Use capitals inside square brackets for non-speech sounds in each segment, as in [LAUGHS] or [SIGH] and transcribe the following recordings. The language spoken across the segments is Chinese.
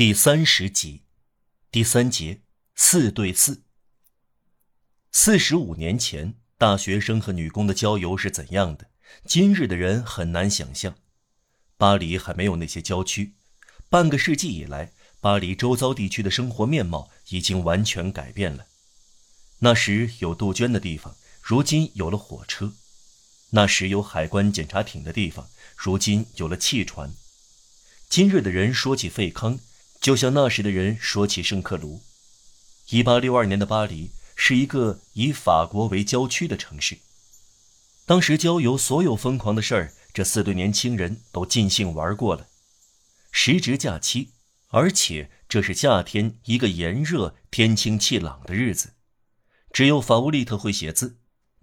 第三十集，第三节，四对四。四十五年前，大学生和女工的郊游是怎样的？今日的人很难想象。巴黎还没有那些郊区，半个世纪以来，巴黎周遭地区的生活面貌已经完全改变了。那时有杜鹃的地方，如今有了火车；那时有海关检查艇的地方，如今有了汽船。今日的人说起费康。就像那时的人说起圣克卢，一八六二年的巴黎是一个以法国为郊区的城市。当时郊游所有疯狂的事儿，这四对年轻人都尽兴玩过了。时值假期，而且这是夏天一个炎热、天清气朗的日子。只有法乌利特会写字。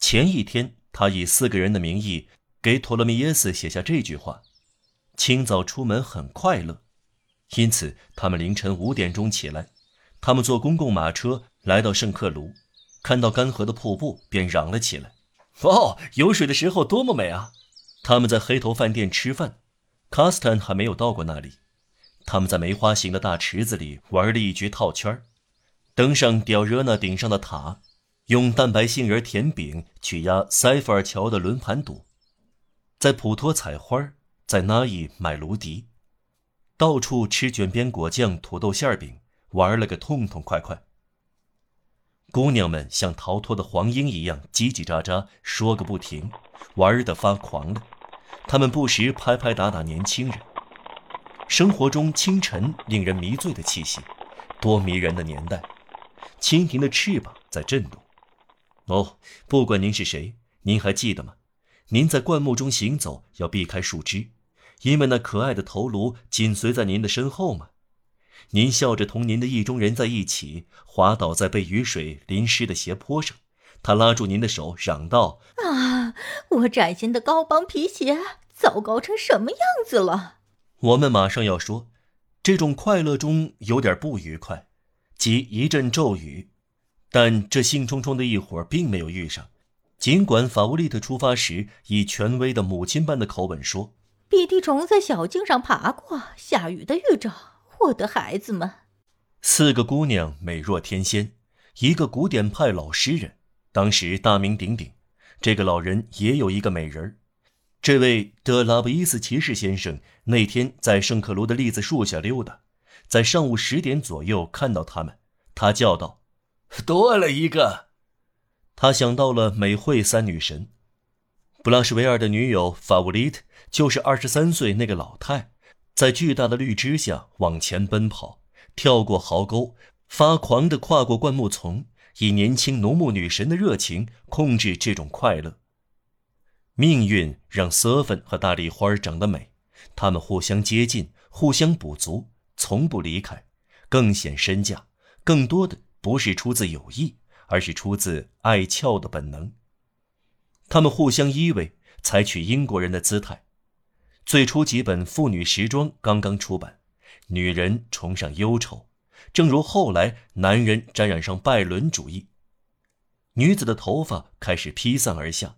前一天，他以四个人的名义给托勒密耶斯写下这句话：“清早出门很快乐。”因此，他们凌晨五点钟起来，他们坐公共马车来到圣克卢，看到干涸的瀑布，便嚷了起来：“哦，有水的时候多么美啊！”他们在黑头饭店吃饭，卡斯坦还没有到过那里。他们在梅花形的大池子里玩了一局套圈登上吊热那顶上的塔，用蛋白杏仁甜饼去压塞弗尔桥的轮盘赌，在普托采花，在那伊买芦笛。到处吃卷边果酱、土豆馅饼，玩了个痛痛快快。姑娘们像逃脱的黄莺一样叽叽喳喳说个不停，玩得发狂了。他们不时拍拍打打年轻人。生活中清晨令人迷醉的气息，多迷人的年代！蜻蜓的翅膀在震动。哦，不管您是谁，您还记得吗？您在灌木中行走要避开树枝。因为那可爱的头颅紧随在您的身后吗？您笑着同您的意中人在一起，滑倒在被雨水淋湿的斜坡上。他拉住您的手，嚷道：“啊，我崭新的高帮皮鞋糟糕成什么样子了！”我们马上要说，这种快乐中有点不愉快，即一阵骤雨。但这兴冲冲的一伙并没有遇上，尽管法乌利特出发时以权威的母亲般的口吻说。鼻涕虫在小径上爬过，下雨的预兆，我的孩子们。四个姑娘美若天仙，一个古典派老诗人，当时大名鼎鼎。这个老人也有一个美人儿。这位德拉布伊斯骑士先生那天在圣克卢的栗子树下溜达，在上午十点左右看到他们，他叫道：“ [LAUGHS] 多了一个。”他想到了美惠三女神。布拉什维尔的女友法乌利特就是二十三岁那个老太，在巨大的绿枝下往前奔跑，跳过壕沟，发狂地跨过灌木丛，以年轻农牧女神的热情控制这种快乐。命运让瑟芬和大丽花长得美，他们互相接近，互相补足，从不离开，更显身价。更多的不是出自友谊，而是出自爱俏的本能。他们互相依偎，采取英国人的姿态。最初几本妇女时装刚刚出版，女人崇尚忧愁，正如后来男人沾染上拜伦主义。女子的头发开始披散而下，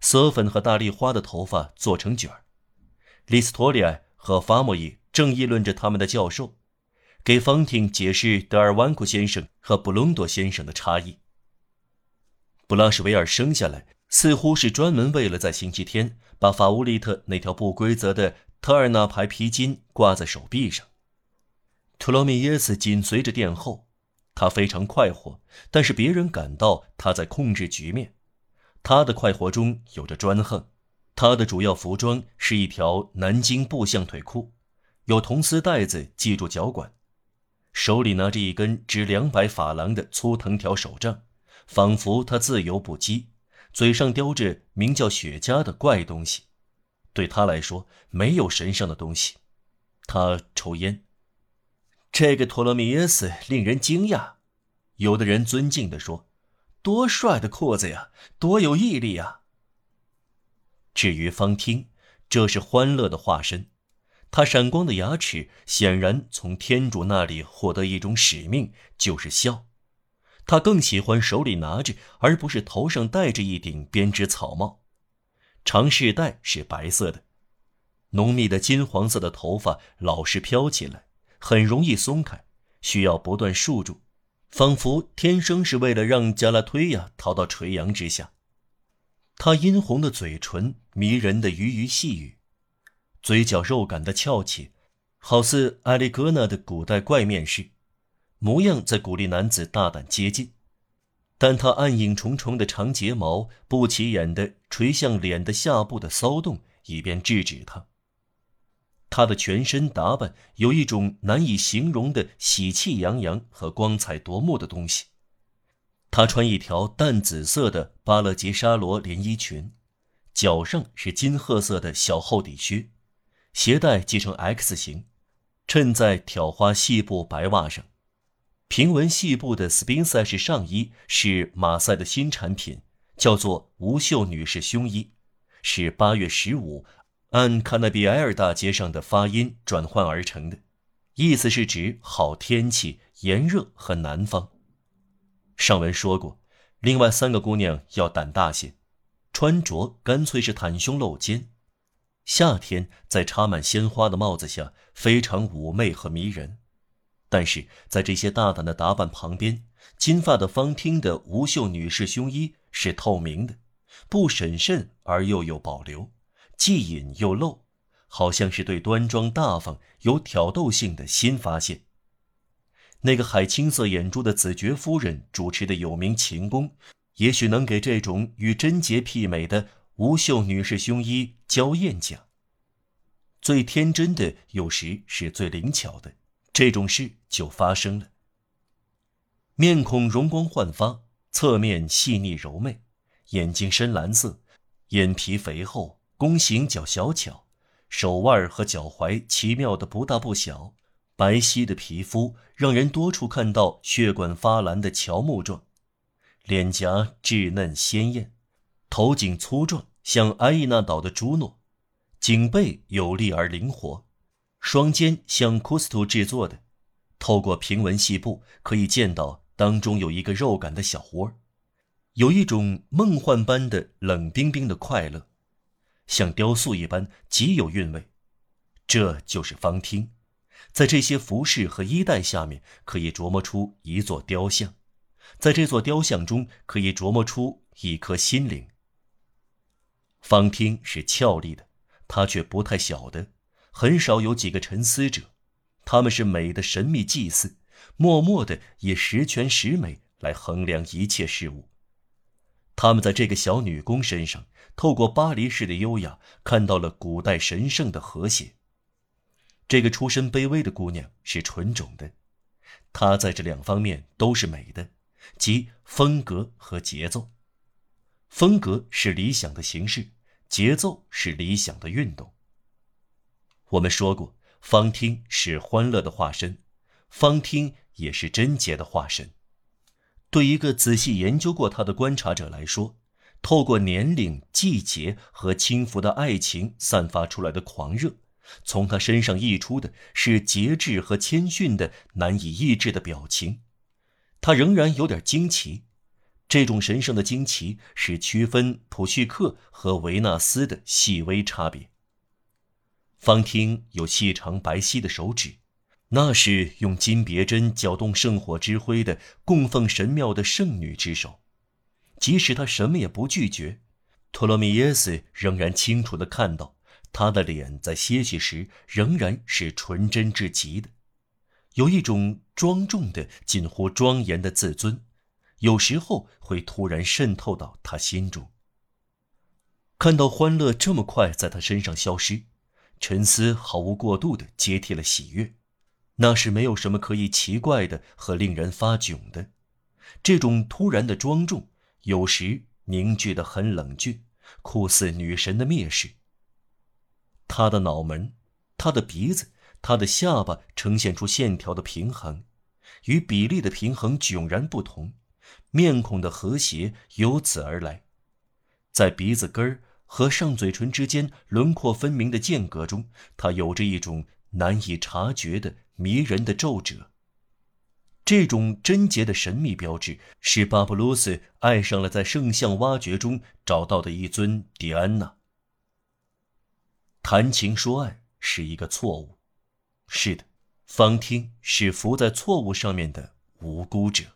瑟芬和大丽花的头发做成卷儿。利斯托利埃和法莫伊正议论着他们的教授，给方婷解释德尔万库先生和布隆多先生的差异。布拉什维尔生下来。似乎是专门为了在星期天把法乌利特那条不规则的特尔纳牌皮筋挂在手臂上。托罗米耶斯紧随着殿后，他非常快活，但是别人感到他在控制局面。他的快活中有着专横。他的主要服装是一条南京布象腿裤，有铜丝带子系住脚管，手里拿着一根值两百法郎的粗藤条手杖，仿佛他自由不羁。嘴上叼着名叫雪茄的怪东西，对他来说没有神圣的东西。他抽烟。这个托勒密耶斯令人惊讶，有的人尊敬地说：“多帅的裤子呀，多有毅力呀。”至于方汀，这是欢乐的化身。他闪光的牙齿显然从天主那里获得一种使命，就是笑。他更喜欢手里拿着，而不是头上戴着一顶编织草帽。长饰带是白色的，浓密的金黄色的头发老是飘起来，很容易松开，需要不断束住，仿佛天生是为了让加拉推亚逃到垂杨之下。他殷红的嘴唇，迷人的鱼鱼细语，嘴角肉感的翘起，好似艾丽戈娜的古代怪面式，模样在鼓励男子大胆接近。但他暗影重重的长睫毛不起眼的垂向脸的下部的骚动，以便制止他。他的全身打扮有一种难以形容的喜气洋洋和光彩夺目的东西。他穿一条淡紫色的巴勒吉沙罗连衣裙，脚上是金褐色的小厚底靴，鞋带系成 X 型，衬在挑花细布白袜上。平纹细布的斯宾塞式上衣是马赛的新产品，叫做无袖女士胸衣，是八月十五按卡纳比埃尔大街上的发音转换而成的，意思是指好天气、炎热和南方。上文说过，另外三个姑娘要胆大些，穿着干脆是袒胸露肩，夏天在插满鲜花的帽子下非常妩媚和迷人。但是在这些大胆的打扮旁边，金发的方汀的无袖女士胸衣是透明的，不审慎而又有保留，既隐又露，好像是对端庄大方、有挑逗性的新发现。那个海青色眼珠的子爵夫人主持的有名琴宫，也许能给这种与贞洁媲美的无袖女士胸衣娇艳奖。最天真的，有时是最灵巧的。这种事就发生了。面孔容光焕发，侧面细腻柔媚，眼睛深蓝色，眼皮肥厚，弓形较小巧，手腕和脚踝奇妙的不大不小，白皙的皮肤让人多处看到血管发蓝的乔木状，脸颊稚嫩鲜艳，头颈粗壮像埃伊纳岛的朱诺，颈背有力而灵活。双肩像库斯图制作的，透过平纹细布可以见到当中有一个肉感的小窝，有一种梦幻般的冷冰冰的快乐，像雕塑一般极有韵味。这就是方厅，在这些服饰和衣带下面可以琢磨出一座雕像，在这座雕像中可以琢磨出一颗心灵。方厅是俏丽的，它却不太晓得。很少有几个沉思者，他们是美的神秘祭司，默默的以十全十美来衡量一切事物。他们在这个小女工身上，透过巴黎式的优雅，看到了古代神圣的和谐。这个出身卑微的姑娘是纯种的，她在这两方面都是美的，即风格和节奏。风格是理想的形式，节奏是理想的运动。我们说过，方汀是欢乐的化身，方汀也是贞洁的化身。对一个仔细研究过他的观察者来说，透过年龄、季节和轻浮的爱情散发出来的狂热，从他身上溢出的是节制和谦逊的难以抑制的表情。他仍然有点惊奇，这种神圣的惊奇是区分普绪克和维纳斯的细微差别。方听有细长白皙的手指，那是用金别针搅动圣火之灰的供奉神庙的圣女之手。即使她什么也不拒绝，托洛米耶斯仍然清楚地看到，她的脸在歇息时仍然是纯真至极的，有一种庄重的、近乎庄严的自尊，有时候会突然渗透到他心中。看到欢乐这么快在他身上消失。沉思毫无过度地接替了喜悦，那是没有什么可以奇怪的和令人发窘的。这种突然的庄重，有时凝聚得很冷峻，酷似女神的蔑视。他的脑门，他的鼻子，他的下巴呈现出线条的平衡，与比例的平衡迥然不同。面孔的和谐由此而来，在鼻子根儿。和上嘴唇之间轮廓分明的间隔中，它有着一种难以察觉的迷人的皱褶。这种贞洁的神秘标志，使巴布鲁斯爱上了在圣像挖掘中找到的一尊狄安娜。谈情说爱是一个错误，是的，方听是伏在错误上面的无辜者。